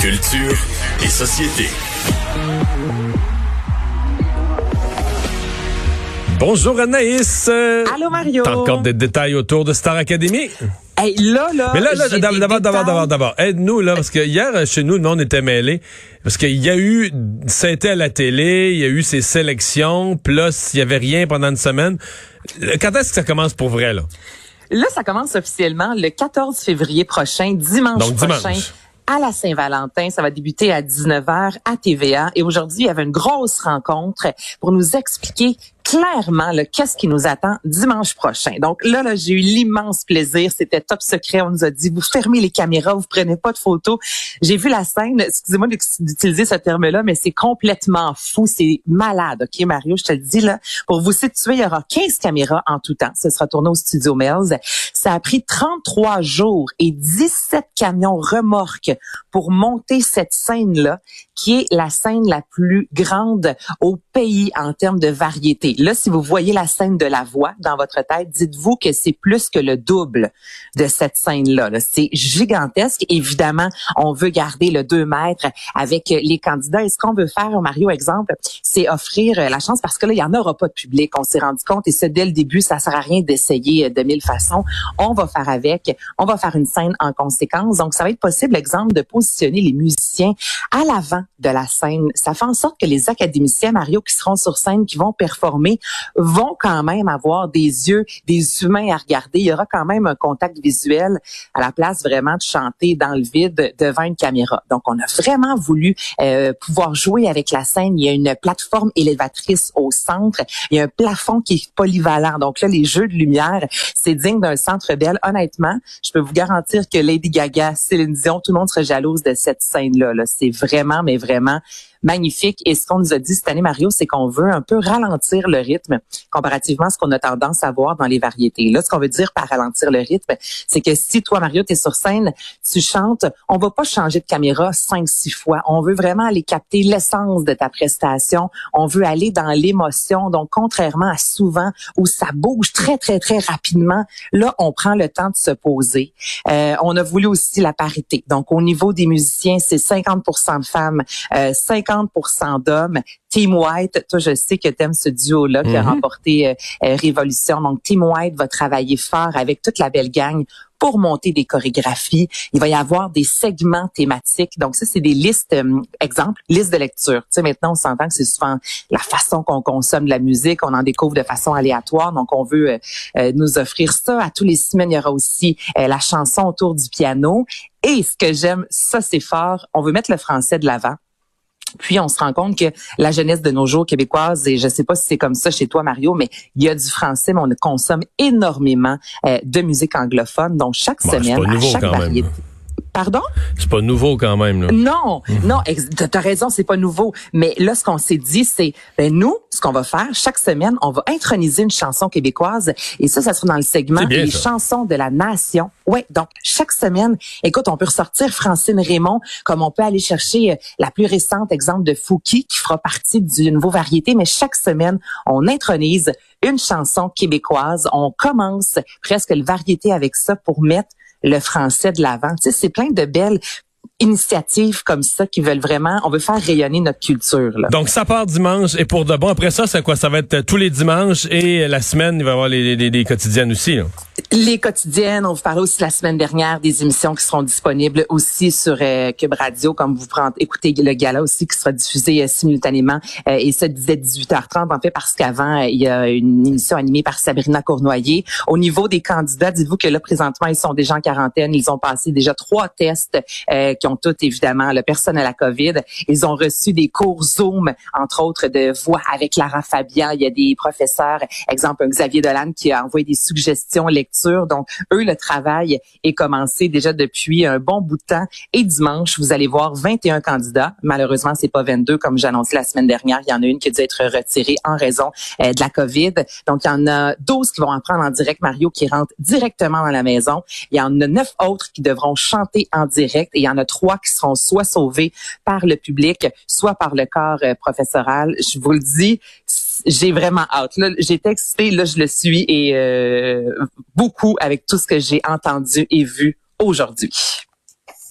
Culture et société. Bonjour Anaïs. Allô Mario. T'as encore des détails autour de Star Academy? Hey, là, là. Mais là, là d'abord, d'abord, d'abord, d'abord, aide-nous, là, parce que hier, chez nous, le monde était mêlé. Parce qu'il y a eu, ça a été à la télé, il y a eu ces sélections, plus il y avait rien pendant une semaine. Quand est-ce que ça commence pour vrai, là? Là, ça commence officiellement le 14 février prochain, dimanche Donc, dimanche. prochain. À la Saint-Valentin, ça va débuter à 19h à TVA. Et aujourd'hui, il y avait une grosse rencontre pour nous expliquer clairement qu'est-ce qui nous attend dimanche prochain? Donc là, là j'ai eu l'immense plaisir. C'était top secret. On nous a dit, vous fermez les caméras, vous prenez pas de photos. J'ai vu la scène. Excusez-moi d'utiliser ce terme-là, mais c'est complètement fou. C'est malade. OK, Mario, je te le dis là. Pour vous situer, il y aura 15 caméras en tout temps. Ce sera tourné au Studio Mills. Ça a pris 33 jours et 17 camions remorques pour monter cette scène-là, qui est la scène la plus grande au pays en termes de variété. Là, si vous voyez la scène de la voix dans votre tête, dites-vous que c'est plus que le double de cette scène-là. là. C'est gigantesque. Évidemment, on veut garder le 2 mètres avec les candidats. Et ce qu'on veut faire, Mario, exemple, c'est offrir la chance parce que là, il y en aura pas de public. On s'est rendu compte et ça, dès le début, ça sert à rien d'essayer de mille façons. On va faire avec. On va faire une scène en conséquence. Donc, ça va être possible, exemple, de positionner les musiciens à l'avant de la scène. Ça fait en sorte que les académiciens, Mario, qui seront sur scène, qui vont performer, vont quand même avoir des yeux, des humains à regarder. Il y aura quand même un contact visuel à la place vraiment de chanter dans le vide devant une caméra. Donc, on a vraiment voulu euh, pouvoir jouer avec la scène. Il y a une plateforme élévatrice au centre. Il y a un plafond qui est polyvalent. Donc là, les jeux de lumière, c'est digne d'un centre belle. Honnêtement, je peux vous garantir que Lady Gaga, Céline Dion, tout le monde serait jalouse de cette scène-là. -là, c'est vraiment, mais vraiment magnifique. Et ce qu'on nous a dit cette année, Mario, c'est qu'on veut un peu ralentir le rythme comparativement à ce qu'on a tendance à voir dans les variétés. Là, ce qu'on veut dire par ralentir le rythme, c'est que si toi, Mario, tu es sur scène, tu chantes, on va pas changer de caméra cinq, six fois. On veut vraiment aller capter l'essence de ta prestation. On veut aller dans l'émotion. Donc, contrairement à souvent où ça bouge très, très, très rapidement, là, on prend le temps de se poser. Euh, on a voulu aussi la parité. Donc, au niveau des musiciens, c'est 50 de femmes, euh, 50 d'hommes. Team White, toi, je sais que tu aimes ce duo-là qui a Mhm. remporté euh, euh, Révolution. Donc, Team White va travailler fort avec toute la belle gang pour monter des chorégraphies. Il va y avoir des segments thématiques. Donc, ça, c'est des listes, euh, exemple, listes de lecture. Tu sais, maintenant, on s'entend que c'est souvent la façon qu'on consomme de la musique. On en découvre de façon aléatoire. Donc, on veut euh, euh, nous offrir ça. À tous les semaines, il y aura aussi euh, la chanson autour du piano. Et ce que j'aime, ça, c'est fort. On veut mettre le français de l'avant. Puis on se rend compte que la jeunesse de nos jours québécoise, et je sais pas si c'est comme ça chez toi Mario, mais il y a du français, mais on consomme énormément euh, de musique anglophone. Donc chaque Bon, semaine, à chaque même, variété. Pardon? C'est pas nouveau quand même, là. Non, non, t'as raison, c'est pas nouveau. Mais là, ce qu'on s'est dit, c'est, ben nous, ce qu'on va faire, chaque semaine, on va introniser une chanson québécoise. Et ça, ça sera dans le segment bien, Les ça. chansons de la nation. Ouais, donc chaque semaine, écoute, on peut ressortir Francine Raymond, comme on peut aller chercher euh, la plus récente exemple de Fouki, qui fera partie du nouveau variété. Mais chaque semaine, on intronise une chanson québécoise. On commence presque le variété avec ça pour mettre le français de l'avant. Tu sais, c'est plein de belles initiatives comme ça qui veulent vraiment, on veut faire rayonner notre culture. Là. Donc, ça part dimanche et pour de bon. Après ça, c'est quoi? Ça va être tous les dimanches et la semaine, il va y avoir les, quotidiennes aussi. Les quotidiennes, on vous parlait aussi la semaine dernière des émissions qui seront disponibles aussi sur euh, Cube Radio, comme vous prenez, écoutez le gala aussi qui sera diffusé euh, simultanément. Euh, et ça disait 18h30 en fait parce qu'avant, euh, il y a une émission animée par Sabrina Cournoyer. Au niveau des candidats, dites-vous que là, présentement, ils sont déjà en quarantaine. Ils ont passé déjà trois tests qui ont tous, évidemment, le personne à la COVID. Ils ont reçu des cours Zoom, entre autres, de voix avec Lara Fabian. Il y a des professeurs, exemple, Xavier Dolan qui a envoyé des suggestions lecture. Donc, eux, le travail est commencé déjà depuis un bon bout de temps. Et dimanche, vous allez voir 21 candidats. Malheureusement, c'est pas 22 comme annoncé la semaine dernière. Il y en a une qui a dû être retirée en raison euh, de la COVID. Donc, il y en a 12 qui vont en prendre en direct, Mario, qui rentrent directement dans la maison. Il y en a neuf autres qui devront chanter en direct. Et il y en a trois qui seront soit sauvés par le public, soit par le corps euh, professoral. Je vous le dis, j'ai vraiment hâte. Là, j'étais excitée, là, je le suis et euh, beaucoup avec tout ce que j'ai entendu et vu aujourd'hui.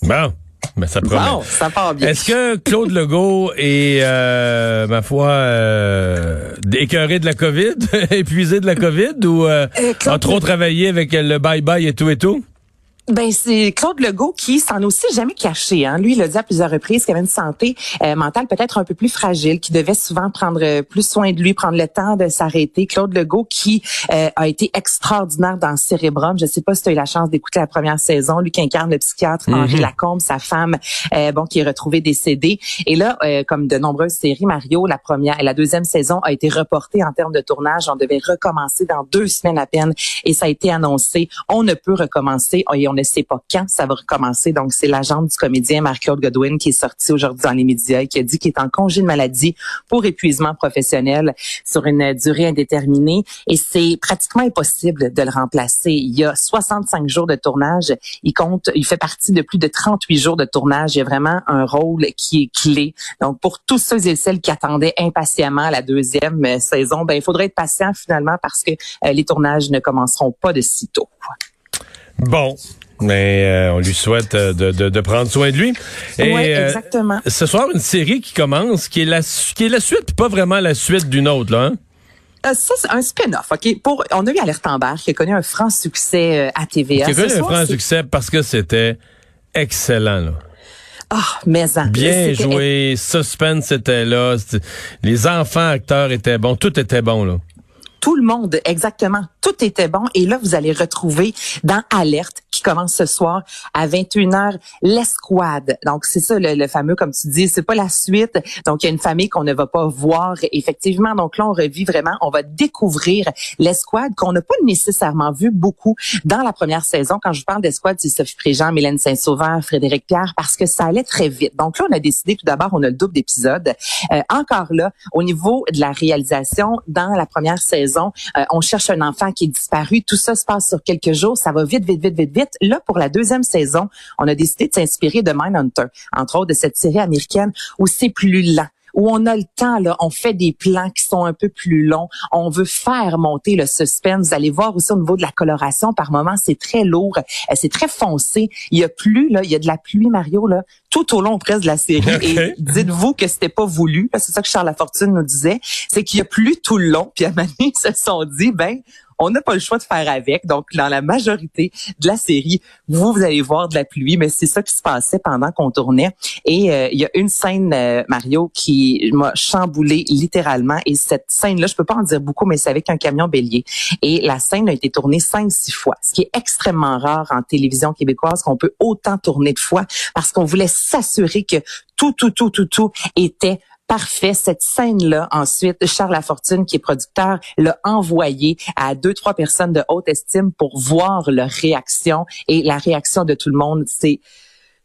Bon. Mais ça promet. Bon, ça part bien. Est-ce que Claude Legault est, euh, ma foi, euh, écœuré de la COVID, épuisé de la COVID ou euh, Euh, a trop travaillé avec le bye-bye et tout et tout? Ben c'est Claude Legault qui s'en a aussi jamais caché. Hein. Lui, il a dit à plusieurs reprises qu'il avait une santé euh, mentale peut-être un peu plus fragile, qui devait souvent prendre euh, plus soin de lui, prendre le temps de s'arrêter. Claude Legault qui euh, a été extraordinaire dans Cérébrum. Je sais pas si tu as eu la chance d'écouter la première saison. Lui qui incarne le psychiatre Henri Lacombe, sa femme, euh, bon, qui est retrouvée décédée. Et là, euh, comme de nombreuses séries, Mario, la première, la deuxième saison a été reportée en termes de tournage. On devait recommencer dans deux semaines à peine, et ça a été annoncé. On ne peut recommencer et on ne sait pas quand ça va recommencer. Donc, c'est l'agent du comédien Marc-Claude Godwin qui est sorti aujourd'hui dans les médias et qui a dit qu'il est en congé de maladie pour épuisement professionnel sur une durée indéterminée. Et c'est pratiquement impossible de le remplacer. Il y a 65 jours de tournage. Il compte, il fait partie de plus de 38 jours de tournage. Il y a vraiment un rôle qui est clé. Donc, pour tous ceux et celles qui attendaient impatiemment la deuxième saison, ben, il faudrait être patient finalement parce que euh, les tournages ne commenceront pas de sitôt. Bon. Mais euh, on lui souhaite euh, de, de, de prendre soin de lui. Et, Oui, euh, exactement. ce soir, une série qui commence, qui est la, qui est la suite, puis pas vraiment la suite d'une autre, là. Hein? Euh, ça, c'est un spin-off, OK? Pour, on a eu Alerte Amber qui a connu un franc succès euh, à TVA. Qui a connu un franc succès parce que c'était excellent, là. Ah, mais en- Bien c'était- joué, suspense était là, les enfants acteurs étaient bons, tout était bon, là. Tout le monde, exactement. Tout était bon. Et là, vous allez retrouver dans Alerte, qui commence ce soir à 21h, l'escouade. Donc, c'est ça, le, le fameux, comme tu dis, c'est pas la suite. Donc, il y a une famille qu'on ne va pas voir, effectivement. Donc là, on revit vraiment, on va découvrir l'escouade qu'on n'a pas nécessairement vu beaucoup dans la première saison. Quand je parle d'escouade, c'est Sophie Préjean, Mylène Saint-Sauveur, Frédéric Pierre, parce que ça allait très vite. Donc là, on a décidé tout d'abord, on a le double d'épisodes. Euh, encore là, au niveau de la réalisation, dans la première saison, euh, on cherche un enfant qui est disparu. Tout ça se passe sur quelques jours. Ça va vite, vite, vite, vite, vite. Là, pour la deuxième saison, on a décidé de s'inspirer de Mindhunter, entre autres de cette série américaine où c'est plus lent où on a le temps, là, on fait des plans qui sont un peu plus longs. On veut faire monter le suspense. Vous allez voir aussi au niveau de la coloration, par moments, c'est très lourd, euh, c'est très foncé. Il y a plus, là, il y a de la pluie, Mario, là, tout au long presque de la série. Et dites-vous que c'était pas voulu. C'est ça que Charles Lafortune nous disait. C'est qu'il y a plus tout le long. Puis à moment donné, ils se sont dit, ben, on n'a pas le choix de faire avec. Donc, dans la majorité de la série, vous, vous allez voir de la pluie, mais c'est ça qui se passait pendant qu'on tournait. Et euh, il y a une scène, euh, Mario, qui m'a chamboulé littéralement. Et cette scène-là, je peux pas en dire beaucoup, mais c'est avec un camion bélier. Et la scène a été tournée cinq, six fois, ce qui est extrêmement rare en télévision québécoise qu'on peut autant tourner de fois parce qu'on voulait s'assurer que tout, tout, tout, tout, tout était parfait. Cette scène-là, ensuite, Charles Lafortune, qui est producteur, l'a envoyé à deux, trois personnes de haute estime pour voir leur réaction. Et la réaction de tout le monde, c'est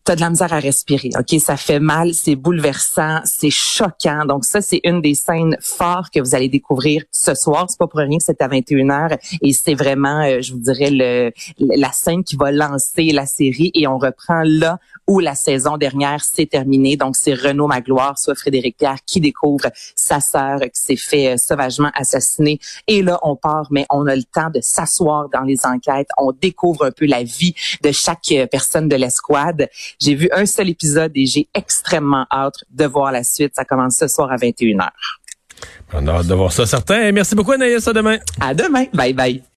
T'as de la misère à respirer, ok? Ça fait mal, c'est bouleversant, c'est choquant. Donc ça, c'est une des scènes fortes que vous allez découvrir ce soir. C'est pas pour rien que c'est à 21h et c'est vraiment, euh, je vous dirais, le, la scène qui va lancer la série et on reprend là où la saison dernière s'est terminée. Donc c'est Renaud Magloire, soit Frédéric Pierre, qui découvre sa sœur qui s'est fait euh, sauvagement assassiner. Et là, on part, mais on a le temps de s'asseoir dans les enquêtes. On découvre un peu la vie de chaque euh, personne de l'escouade. J'ai vu un seul épisode et j'ai extrêmement hâte de voir la suite. Ça commence ce soir à 21h. On a hâte de voir ça, certain. Merci beaucoup, Anaïs. À demain. À demain. Bye bye.